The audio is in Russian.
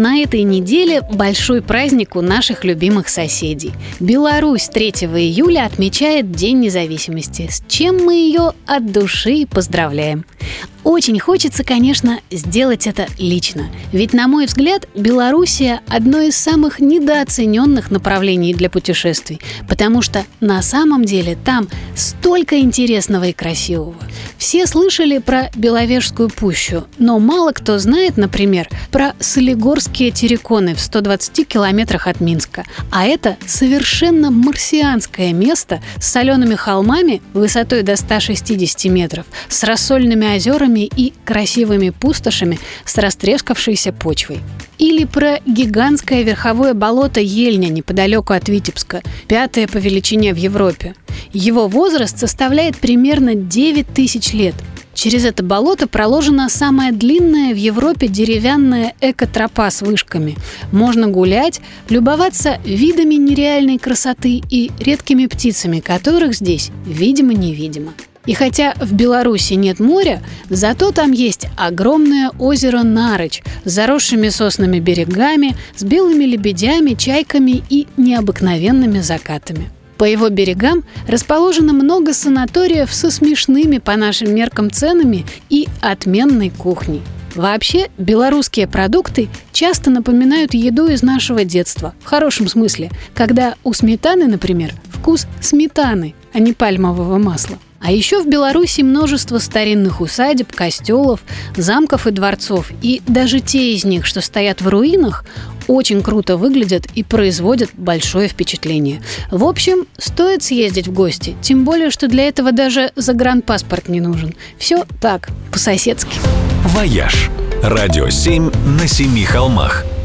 На этой неделе большой праздник у наших любимых соседей. Беларусь 3 июля отмечает День независимости, с чем мы ее от души поздравляем. Очень хочется, конечно, сделать это лично. Ведь, на мой взгляд, Белоруссия – одно из самых недооцененных направлений для путешествий, потому что на самом деле там столько интересного и красивого. Все слышали про Беловежскую пущу, но мало кто знает, например, про Солигорские терриконы в 120 километрах от Минска. А это совершенно марсианское место с солеными холмами высотой до 160 метров, с рассольными озерами и красивыми пустошами с растрескавшейся почвой. Или про гигантское верховое болото Ельня неподалеку от Витебска, пятое по величине в Европе. Его возраст составляет примерно 9 тысяч лет. Через это болото проложена самая длинная в Европе деревянная экотропа с вышками. Можно гулять, любоваться видами нереальной красоты и редкими птицами, которых здесь видимо-невидимо. И хотя в Беларуси нет моря, зато там есть огромное озеро Нарыч с заросшими соснами берегами, с белыми лебедями, чайками и необыкновенными закатами. По его берегам расположено много санаториев со смешными по нашим меркам ценами и отменной кухней. Вообще, белорусские продукты часто напоминают еду из нашего детства, в хорошем смысле, когда у сметаны, например, вкус сметаны, а не пальмового масла. А еще в Беларуси множество старинных усадеб, костелов, замков и дворцов. И даже те из них, что стоят в руинах, очень круто выглядят и производят большое впечатление. В общем, стоит съездить в гости, тем более, что для этого даже загранпаспорт не нужен. Все так, по-соседски. «Вояж» – радио 7 на семи холмах –